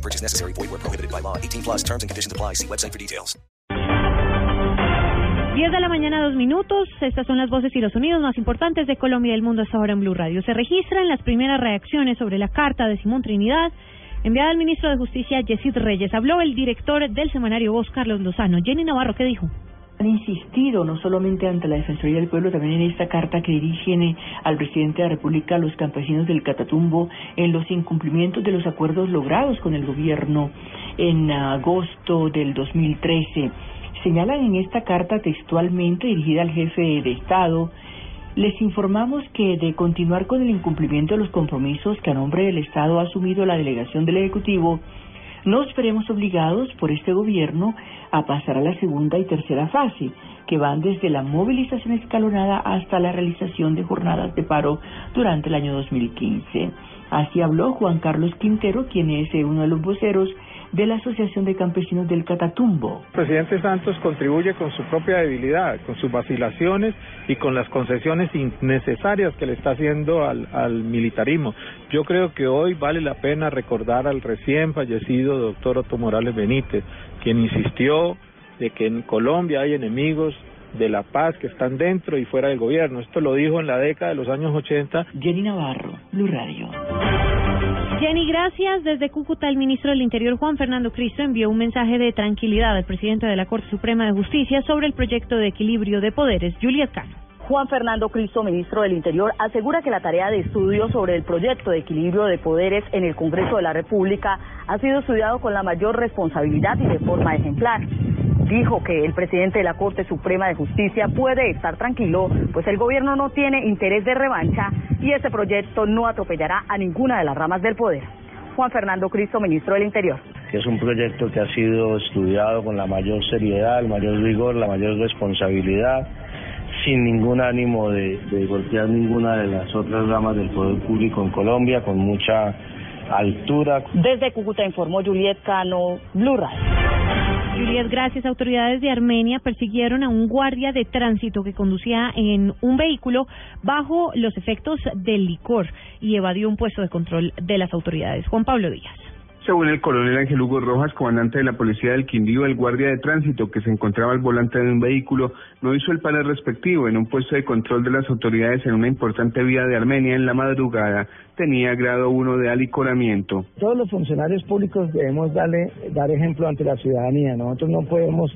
No purchase necessary. Void where prohibited by law. 18 plus terms and conditions apply. See website for details. 10 de la mañana, dos minutos. Estas son las voces y los sonidos más importantes de Colombia y del mundo hasta ahora en Blue Radio. Se registran las primeras reacciones sobre la carta de Simón Trinidad enviada al ministro de Justicia, Yesid Reyes. Habló el director del semanario Voz, Carlos Lozano. Jenny Navarro, ¿qué dijo? Han insistido no solamente ante la Defensoría del Pueblo, también en esta carta que dirigen eh, al presidente de la República los campesinos del Catatumbo en los incumplimientos de los acuerdos logrados con el gobierno en agosto del 2013. Señalan en esta carta textualmente dirigida al jefe de Estado, les informamos que de continuar con el incumplimiento de los compromisos que a nombre del Estado ha asumido la delegación del Ejecutivo, nos veremos obligados por este gobierno a pasar a la segunda y tercera fase, que van desde la movilización escalonada hasta la realización de jornadas de paro durante el año 2015. Así habló Juan Carlos Quintero, quien es uno de los voceros de la Asociación de Campesinos del Catatumbo. El presidente Santos contribuye con su propia debilidad, con sus vacilaciones y con las concesiones innecesarias que le está haciendo al, al militarismo. Yo creo que hoy vale la pena recordar al recién fallecido doctor Otto Morales Benítez, quien insistió de que en Colombia hay enemigos de la paz que están dentro y fuera del gobierno. Esto lo dijo en la década de los años 80. Jenny Navarro, Blue Radio. Jenny, gracias. Desde Cúcuta, el ministro del Interior, Juan Fernando Cristo, envió un mensaje de tranquilidad al presidente de la Corte Suprema de Justicia sobre el proyecto de equilibrio de poderes, Juliet Cano. Juan Fernando Cristo, ministro del Interior, asegura que la tarea de estudio sobre el proyecto de equilibrio de poderes en el Congreso de la República ha sido estudiado con la mayor responsabilidad y de forma ejemplar dijo que el presidente de la Corte Suprema de Justicia puede estar tranquilo, pues el gobierno no tiene interés de revancha y este proyecto no atropellará a ninguna de las ramas del poder. Juan Fernando Cristo, ministro del Interior. Es un proyecto que ha sido estudiado con la mayor seriedad, el mayor rigor, la mayor responsabilidad, sin ningún ánimo de, de golpear ninguna de las otras ramas del poder público en Colombia, con mucha altura. Desde Cúcuta informó Juliet Cano, Blue Gracias. Autoridades de Armenia persiguieron a un guardia de tránsito que conducía en un vehículo bajo los efectos del licor y evadió un puesto de control de las autoridades. Juan Pablo Díaz. Según el coronel Ángel Hugo Rojas, comandante de la policía del Quindío, el guardia de tránsito que se encontraba al volante de un vehículo no hizo el panel respectivo en un puesto de control de las autoridades en una importante vía de Armenia en la madrugada. Tenía grado 1 de alicoramiento. Todos los funcionarios públicos debemos darle, dar ejemplo ante la ciudadanía. Nosotros no podemos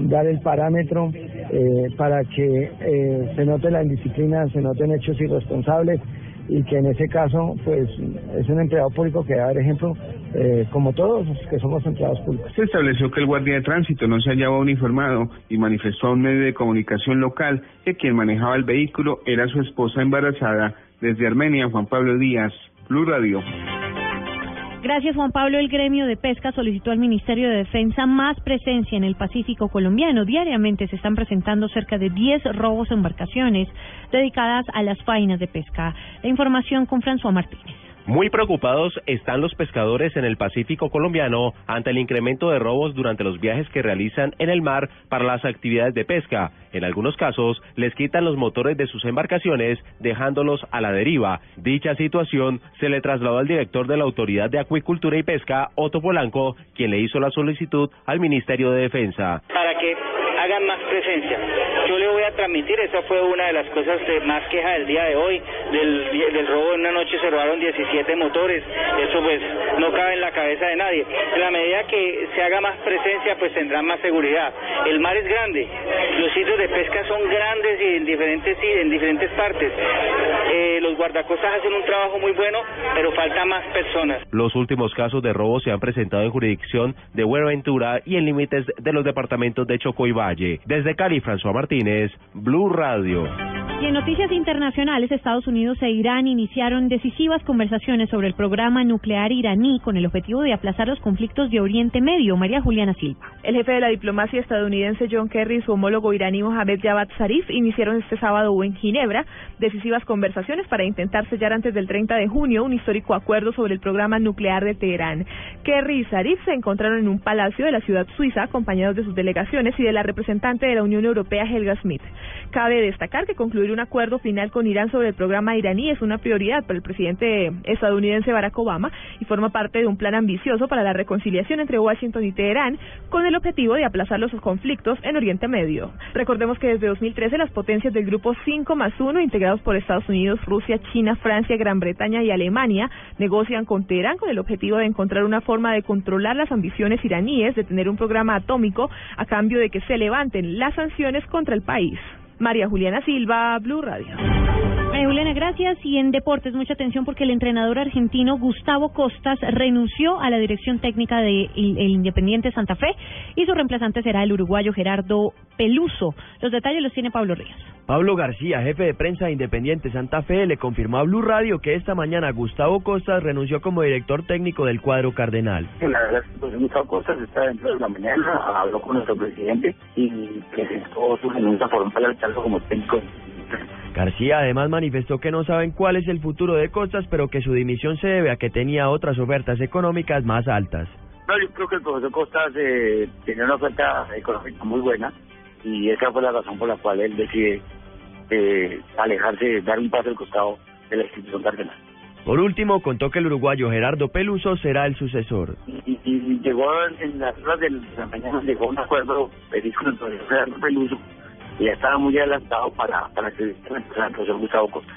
dar el parámetro eh, para que eh, se note la indisciplina, se noten hechos irresponsables y que en ese caso pues es un empleado público que debe dar ejemplo eh, como todos los que somos empleados públicos. Se estableció que el guardia de tránsito no se hallaba uniformado y manifestó a un medio de comunicación local que quien manejaba el vehículo era su esposa embarazada. Desde Armenia, Juan Pablo Díaz, Blue Radio. Gracias, Juan Pablo. El gremio de pesca solicitó al Ministerio de Defensa más presencia en el Pacífico colombiano. Diariamente se están presentando cerca de 10 robos en embarcaciones dedicadas a las faenas de pesca. La información con François Martínez. Muy preocupados están los pescadores en el Pacífico colombiano ante el incremento de robos durante los viajes que realizan en el mar para las actividades de pesca. En algunos casos, les quitan los motores de sus embarcaciones, dejándolos a la deriva. Dicha situación se le trasladó al director de la Autoridad de Acuicultura y Pesca, Otto Polanco, quien le hizo la solicitud al Ministerio de Defensa. Le voy a transmitir, esa fue una de las cosas de más queja del día de hoy, del, del robo en una noche se robaron 17 motores, eso pues no cabe en la cabeza de nadie. En la medida que se haga más presencia, pues tendrán más seguridad. El mar es grande, los sitios de pesca son grandes y en diferentes, en diferentes partes. Eh, los guardacostas hacen un trabajo muy bueno, pero falta más personas. Los últimos casos de robo se han presentado en jurisdicción de Buenaventura y en límites de los departamentos de Chocó y Valle. Desde Cali, François Martínez, Blue Radio. Y en noticias internacionales, Estados Unidos e Irán iniciaron decisivas conversaciones sobre el programa nuclear iraní con el objetivo de aplazar los conflictos de Oriente Medio. María Juliana Silva. El jefe de la diplomacia estadounidense John Kerry y su homólogo iraní Mohamed Javad Zarif iniciaron este sábado en Ginebra decisivas conversaciones para intentar sellar antes del 30 de junio un histórico acuerdo sobre el programa nuclear de Teherán. Kerry y Zarif se encontraron en un palacio de la ciudad suiza acompañados de sus delegaciones y de la representante de la Unión Europea Helga Smith. Cabe destacar que un acuerdo final con Irán sobre el programa iraní es una prioridad para el presidente estadounidense Barack Obama y forma parte de un plan ambicioso para la reconciliación entre Washington y Teherán con el objetivo de aplazar los conflictos en Oriente Medio. Recordemos que desde 2013 las potencias del grupo 5 más 1, integrados por Estados Unidos, Rusia, China, Francia, Gran Bretaña y Alemania, negocian con Teherán con el objetivo de encontrar una forma de controlar las ambiciones iraníes de tener un programa atómico a cambio de que se levanten las sanciones contra el país. María Juliana Silva, Blue Radio. María Juliana, gracias. Y en deportes, mucha atención porque el entrenador argentino Gustavo Costas renunció a la dirección técnica de el Independiente Santa Fe y su reemplazante será el uruguayo Gerardo Peluso. Los detalles los tiene Pablo Ríos. Pablo García, jefe de prensa de Independiente Santa Fe, le confirmó a Blue Radio que esta mañana Gustavo Costas renunció como director técnico del cuadro cardenal. La verdad es que pues, Gustavo Costas está dentro de la mañana, habló con nuestro presidente y presentó su renuncia formal al cargo como técnico. García además manifestó que no saben cuál es el futuro de Costas, pero que su dimisión se debe a que tenía otras ofertas económicas más altas. No, yo creo que el profesor Costas eh, tenía una oferta económica muy buena y esa fue la razón por la cual él decide eh, alejarse, dar un paso al costado de la institución cardenal. Por último, contó que el uruguayo Gerardo Peluso será el sucesor. Y, y llegó en las horas de la mañana, llegó un acuerdo feliz con el profesor Gerardo Peluso y ya estaba muy adelantado para, para que el profesor Gustavo Costas.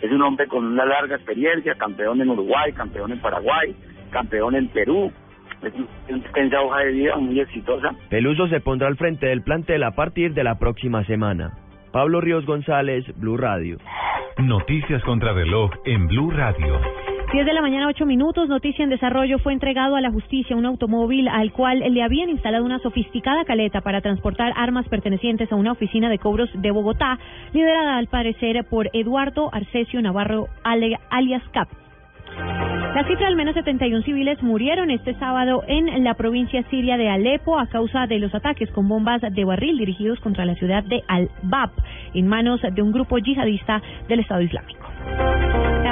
Es un hombre con una larga experiencia, campeón en Uruguay, campeón en Paraguay, campeón en Perú, es una extensa hoja de vida muy exitosa. Peluso se pondrá al frente del plantel a partir de la próxima semana. Pablo Ríos González, Blue Radio. Noticias contra reloj en Blue Radio. 10 de la mañana, 8 minutos. Noticia en desarrollo. Fue entregado a la justicia un automóvil al cual le habían instalado una sofisticada caleta para transportar armas pertenecientes a una oficina de cobros de Bogotá, liderada al parecer por Eduardo Arcesio Navarro alias Cap. La cifra al menos 71 civiles murieron este sábado en la provincia siria de Alepo a causa de los ataques con bombas de barril dirigidos contra la ciudad de Al-Bab en manos de un grupo yihadista del Estado Islámico.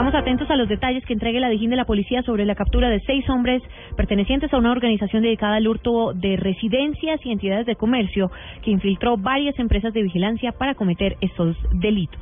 Estamos atentos a los detalles que entregue la Dijín de la Policía sobre la captura de seis hombres pertenecientes a una organización dedicada al hurto de residencias y entidades de comercio que infiltró varias empresas de vigilancia para cometer estos delitos.